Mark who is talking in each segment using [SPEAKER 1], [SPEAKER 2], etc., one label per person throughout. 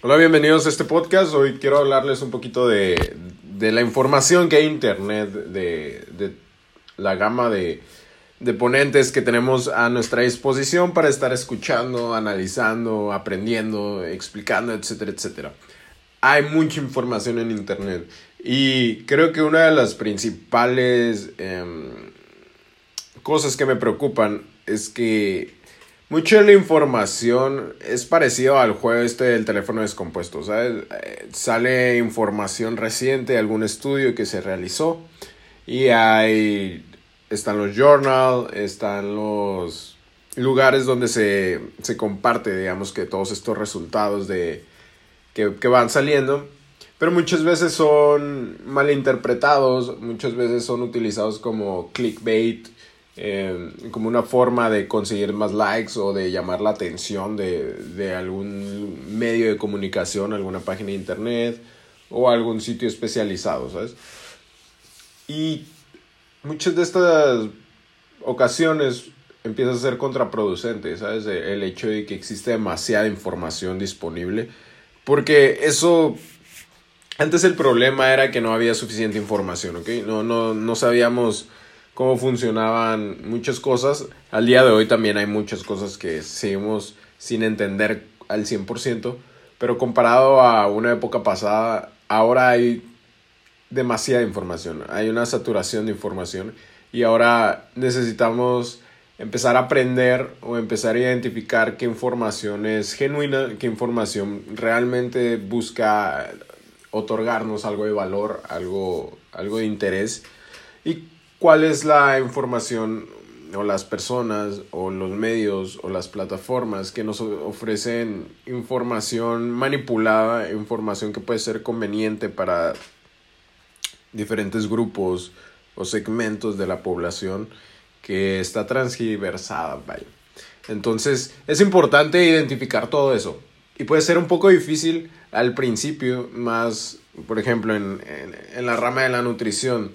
[SPEAKER 1] Hola, bienvenidos a este podcast. Hoy quiero hablarles un poquito de, de la información que hay en Internet, de, de la gama de, de ponentes que tenemos a nuestra disposición para estar escuchando, analizando, aprendiendo, explicando, etcétera, etcétera. Hay mucha información en Internet y creo que una de las principales em, cosas que me preocupan es que Mucha de la información es parecido al juego este del teléfono descompuesto, ¿sabes? Eh, sale información reciente de algún estudio que se realizó y hay están los journals, están los lugares donde se, se comparte, digamos que todos estos resultados de que, que van saliendo, pero muchas veces son malinterpretados, muchas veces son utilizados como clickbait eh, como una forma de conseguir más likes o de llamar la atención de, de, algún medio de comunicación, alguna página de internet o algún sitio especializado, ¿sabes? Y muchas de estas ocasiones empieza a ser contraproducente, ¿sabes? El hecho de que existe demasiada información disponible, porque eso antes el problema era que no había suficiente información, ¿ok? No, no, no sabíamos cómo funcionaban muchas cosas. Al día de hoy también hay muchas cosas que seguimos sin entender al 100%, pero comparado a una época pasada, ahora hay demasiada información, hay una saturación de información y ahora necesitamos empezar a aprender o empezar a identificar qué información es genuina, qué información realmente busca otorgarnos algo de valor, algo, algo de interés y cuál es la información o las personas o los medios o las plataformas que nos ofrecen información manipulada, información que puede ser conveniente para diferentes grupos o segmentos de la población que está transgiversada, vaya. Entonces es importante identificar todo eso. Y puede ser un poco difícil al principio, más, por ejemplo, en, en, en la rama de la nutrición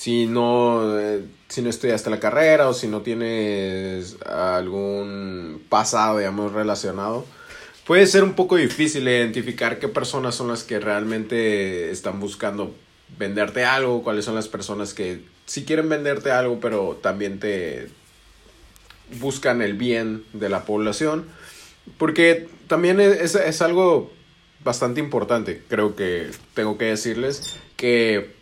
[SPEAKER 1] si no, eh, si no estudiaste la carrera o si no tienes algún pasado, digamos, relacionado, puede ser un poco difícil identificar qué personas son las que realmente están buscando venderte algo, cuáles son las personas que sí quieren venderte algo, pero también te buscan el bien de la población. Porque también es, es algo bastante importante, creo que tengo que decirles, que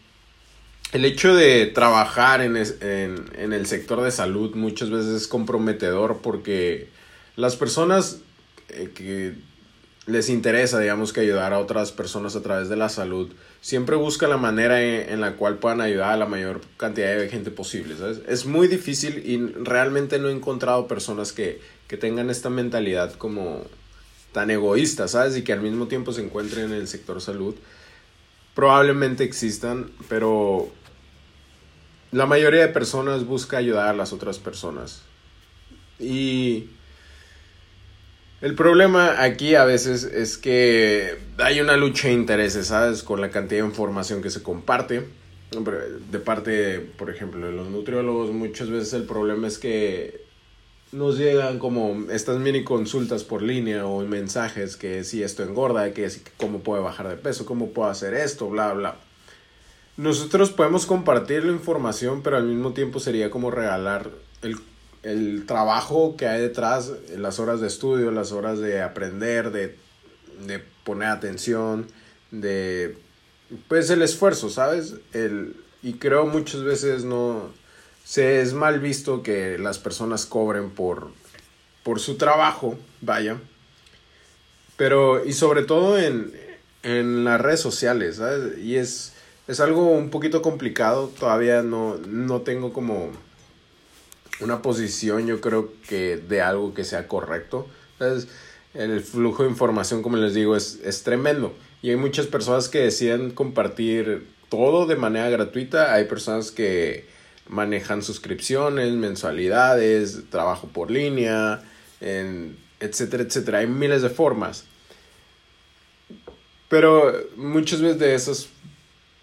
[SPEAKER 1] el hecho de trabajar en, en, el sector de salud muchas veces es comprometedor porque las personas eh, que les interesa, digamos, que ayudar a otras personas a través de la salud, siempre buscan la manera en, la cual puedan ayudar a la mayor cantidad de gente posible, Es muy difícil y realmente no he encontrado personas que, que tengan esta mentalidad como tan egoísta, ¿sabes? Y que al mismo tiempo se encuentren en el sector salud probablemente existan, pero la mayoría de personas busca ayudar a las otras personas. Y el problema aquí a veces es que hay una lucha de intereses, ¿sabes? Con la cantidad de información que se comparte. De parte, por ejemplo, de los nutriólogos, muchas veces el problema es que nos llegan como estas mini consultas por línea o mensajes que si esto engorda, que si cómo puedo bajar de peso, cómo puedo hacer esto, bla, bla. Nosotros podemos compartir la información, pero al mismo tiempo sería como regalar el, el trabajo que hay detrás, las horas de estudio, las horas de aprender, de, de poner atención, de pues el esfuerzo, ¿sabes? El, y creo muchas veces no se es mal visto que las personas cobren por, por su trabajo, vaya. Pero, y sobre todo en, en las redes sociales, ¿sabes? Y es, es algo un poquito complicado, todavía no, no tengo como una posición, yo creo que de algo que sea correcto. Entonces, el flujo de información, como les digo, es, es tremendo. Y hay muchas personas que deciden compartir todo de manera gratuita. Hay personas que manejan suscripciones, mensualidades, trabajo por línea, en, etcétera, etcétera. Hay miles de formas. Pero muchas veces de esas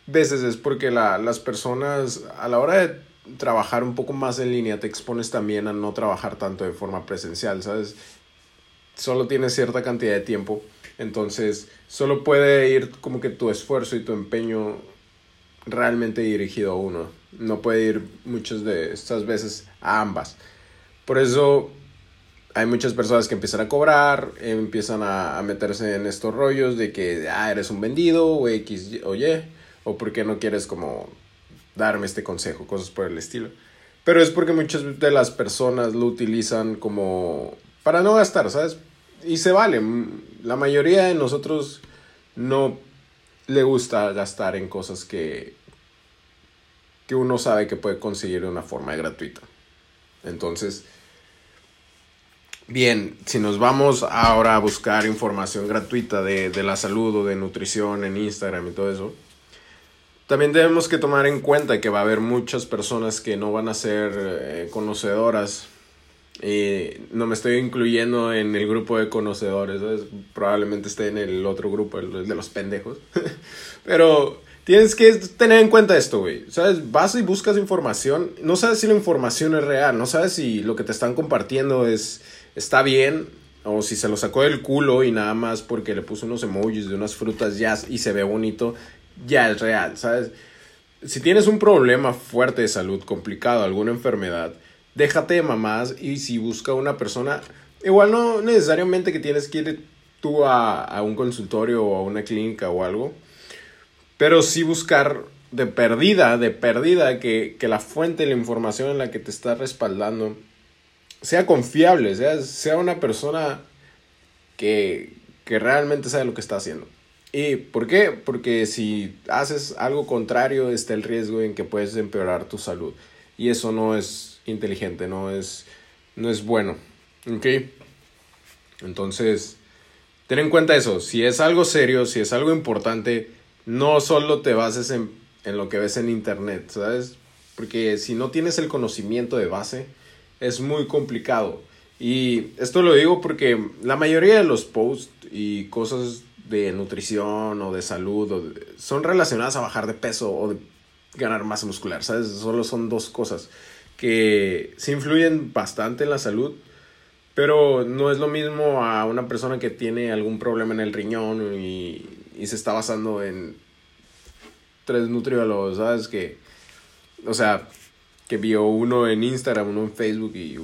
[SPEAKER 1] veces es porque la, las personas a la hora de trabajar un poco más en línea te expones también a no trabajar tanto de forma presencial, ¿sabes? Solo tienes cierta cantidad de tiempo Entonces, solo puede ir como que tu esfuerzo y tu empeño realmente dirigido a uno. No puede ir muchas de estas veces a ambas. Por eso hay muchas personas que empiezan a cobrar, empiezan a, meterse en estos rollos de que ah, eres un vendido o X o Y, o porque no quieres como darme este consejo, cosas por el estilo. Pero es porque muchas de las personas lo utilizan como para no gastar, ¿sabes? Y se vale. La mayoría de nosotros no le gusta gastar en cosas que, que uno sabe que puede conseguir de una forma gratuita. Entonces, Bien, si nos vamos ahora a buscar información gratuita de, la salud o de nutrición en Instagram y todo eso, también tenemos que tomar en cuenta que va a haber muchas personas que no van a ser eh, conocedoras. Y no me estoy incluyendo en el grupo de conocedores, probablemente esté en el otro grupo, el de los pendejos. Pero tienes que tener en cuenta esto, güey. ¿Sabes? Vas y buscas información, no sabes si la información es real, no sabes si lo que te están compartiendo es está bien, o si se lo sacó del culo y nada más porque le puso unos emojis de unas frutas ya y se ve bonito, ya es real, ¿sabes? Si tienes un problema fuerte de salud, complicado, alguna enfermedad, déjate de mamás y si busca una persona, igual no necesariamente que tienes que ir tú a, a un consultorio o a una clínica o algo, pero sí buscar de perdida, de perdida, que, que la fuente la información en la que te está respaldando sea confiable, sea, sea una persona que, que realmente sabe lo que está haciendo. ¿Y por qué? Porque si haces algo contrario está el riesgo en que puedes empeorar tu salud. Y eso no es inteligente, no es, no es bueno. ¿Ok? Entonces, ten en cuenta eso. Si es algo serio, si es algo importante, no solo te bases en, en lo que ves en internet, ¿sabes? Porque si no tienes el conocimiento de base, es muy complicado. Y esto lo digo porque la mayoría de los posts y cosas de nutrición o de salud son relacionadas a bajar de peso o de ganar masa muscular, ¿sabes? Solo son dos cosas que se influyen bastante en la salud, pero no es lo mismo a una persona que tiene algún problema en el riñón y, y se está basando en tres nutriólogos, ¿sabes? Que, o sea, que vio uno en Instagram, uno en Facebook y,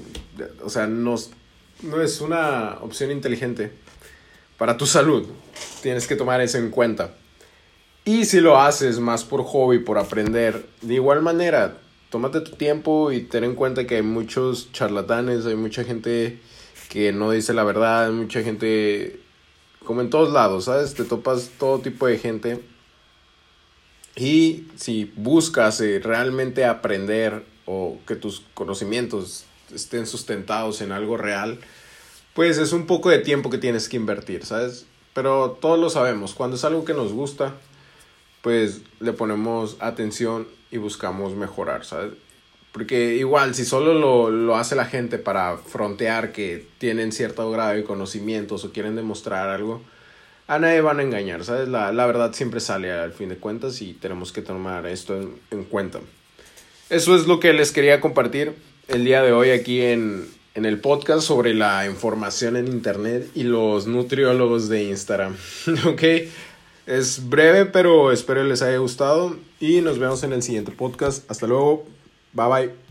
[SPEAKER 1] o sea, no, no es una opción inteligente para tu salud. Tienes que tomar eso en cuenta. Y si lo haces más por hobby, por aprender, de igual manera, tómate tu tiempo y ten en cuenta que hay muchos charlatanes, hay mucha gente que no dice la verdad, hay mucha gente, como en todos lados, ¿sabes? Te topas todo tipo de gente. Y si buscas eh, realmente aprender o que tus conocimientos estén sustentados en algo real, pues es un poco de tiempo que tienes que invertir, ¿sabes? Pero todos lo sabemos, cuando es algo que nos gusta, pues le ponemos atención y buscamos mejorar, ¿sabes? Porque igual, si solo lo, lo hace la gente para frontear que tienen cierto grado de conocimientos o quieren demostrar algo, a nadie van a engañar, ¿sabes? La, la verdad siempre sale al fin de cuentas y tenemos que tomar esto en, en cuenta. Eso es lo que les quería compartir el día de hoy aquí en, en el podcast sobre la información en Internet y los nutriólogos de Instagram. ok, es breve, pero espero les haya gustado y nos vemos en el siguiente podcast. Hasta luego, bye bye.